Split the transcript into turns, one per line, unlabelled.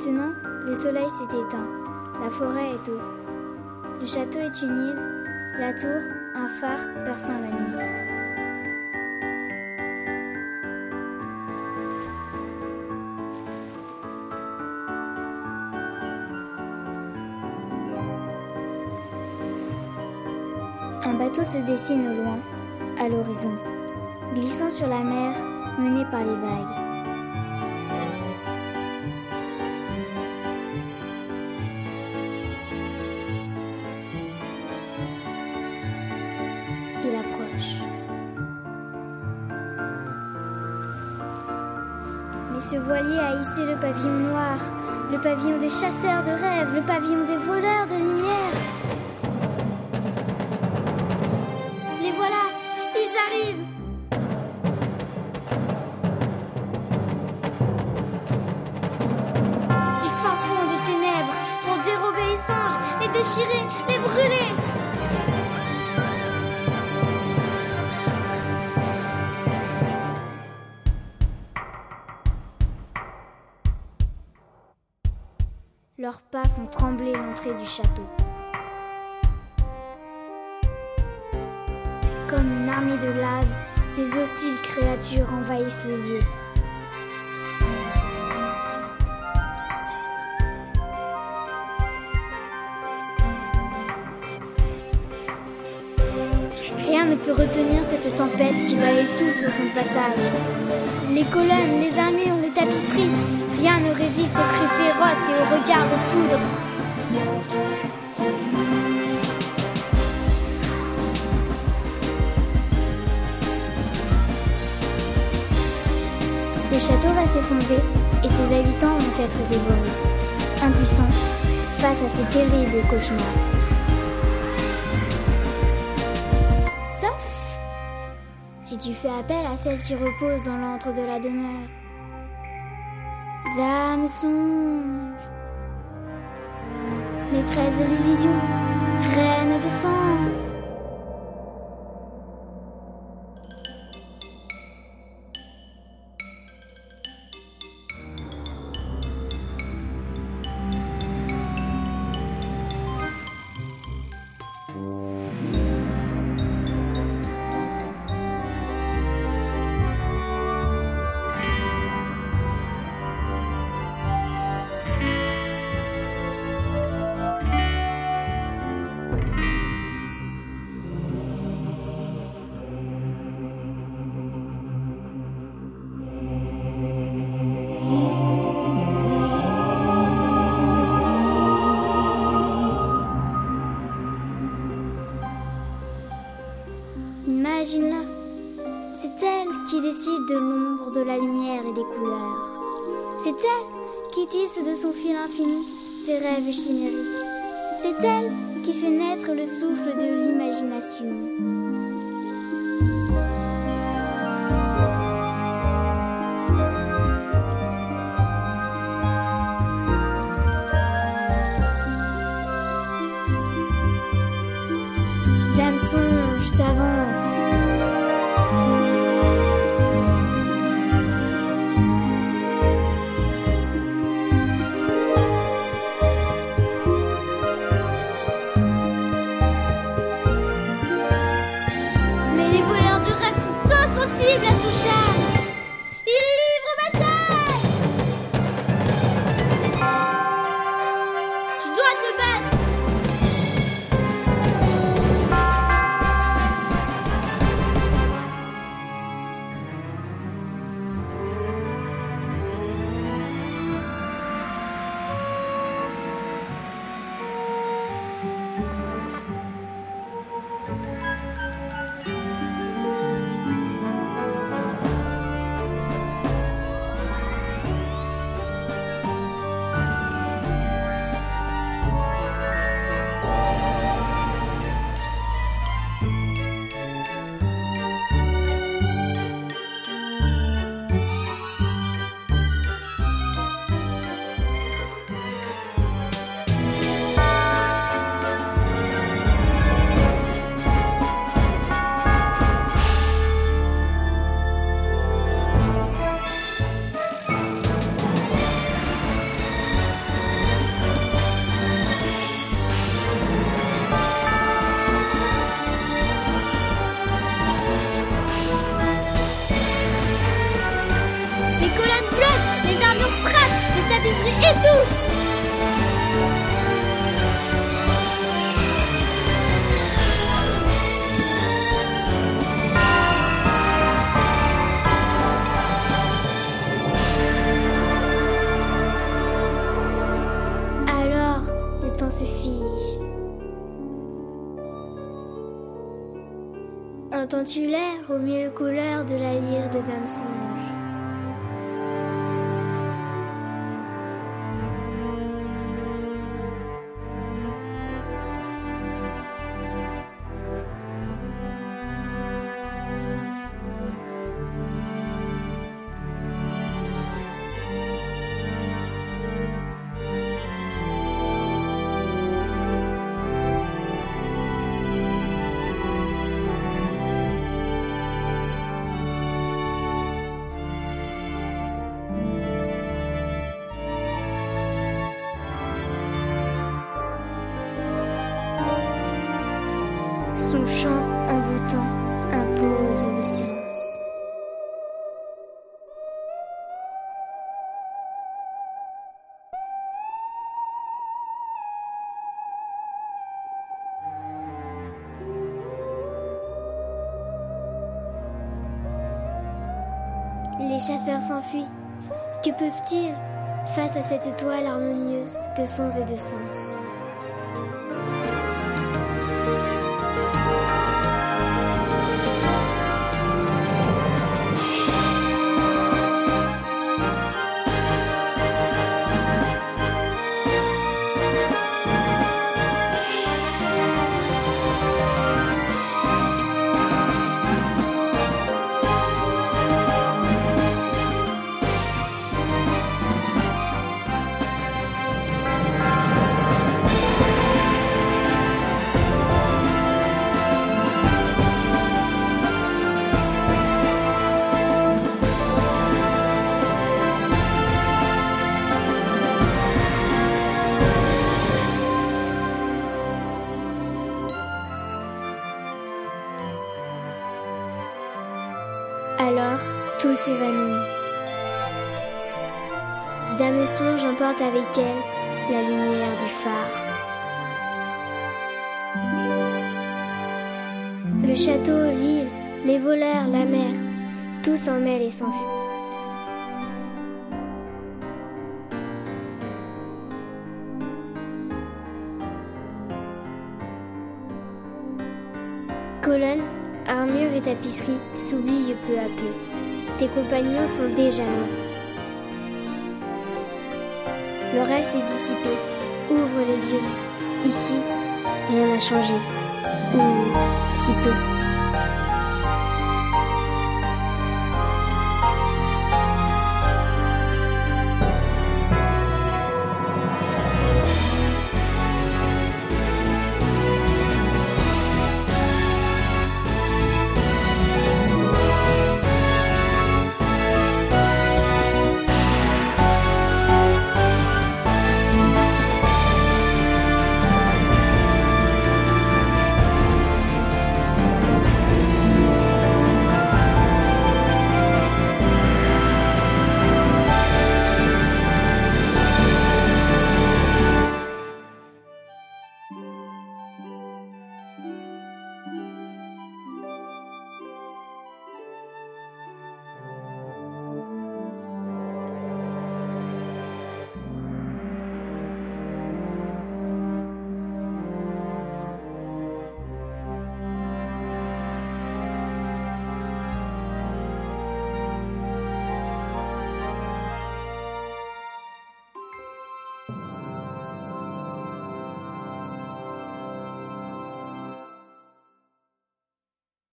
Maintenant, le soleil s'est éteint, la forêt est eau. Le château est une île, la tour, un phare perçant la nuit. Un bateau se dessine au loin, à l'horizon, glissant sur la mer, mené par les vagues. Ce voilier a hissé le pavillon noir, le pavillon des chasseurs de rêves, le pavillon des voleurs de lumière. Leurs pas font trembler l'entrée du château. Comme une armée de lave, ces hostiles créatures envahissent les lieux. Rien ne peut retenir cette tempête qui balaye tout sur son passage. Les colonnes, les armures, les tapisseries, aux regards de foudre. Le château va s'effondrer et ses habitants vont être dévorés, impuissants face à ces terribles cauchemars. Sauf si tu fais appel à celle qui repose dans l'antre de la demeure. Dame songe, maîtresse de l'illusion, reine des sens. De son fil infini tes rêves chimériques? C'est elle qui fait naître le souffle de l'imagination. shine. Entends-tu l'air aux mille couleurs de la lyre de Dame Son chant envoûtant impose le silence. Les chasseurs s'enfuient. Que peuvent-ils face à cette toile harmonieuse de sons et de sens? S'évanouit. Dame Songe emporte avec elle la lumière du phare. Le château, l'île, les voleurs, la mer, tout s'en mêle et s'enfuit. Colonnes, armure et tapisserie s'oublient peu à peu. Tes compagnons sont déjà loin. Le rêve s'est dissipé. Ouvre les yeux. Ici, rien n'a changé. Ou si peu.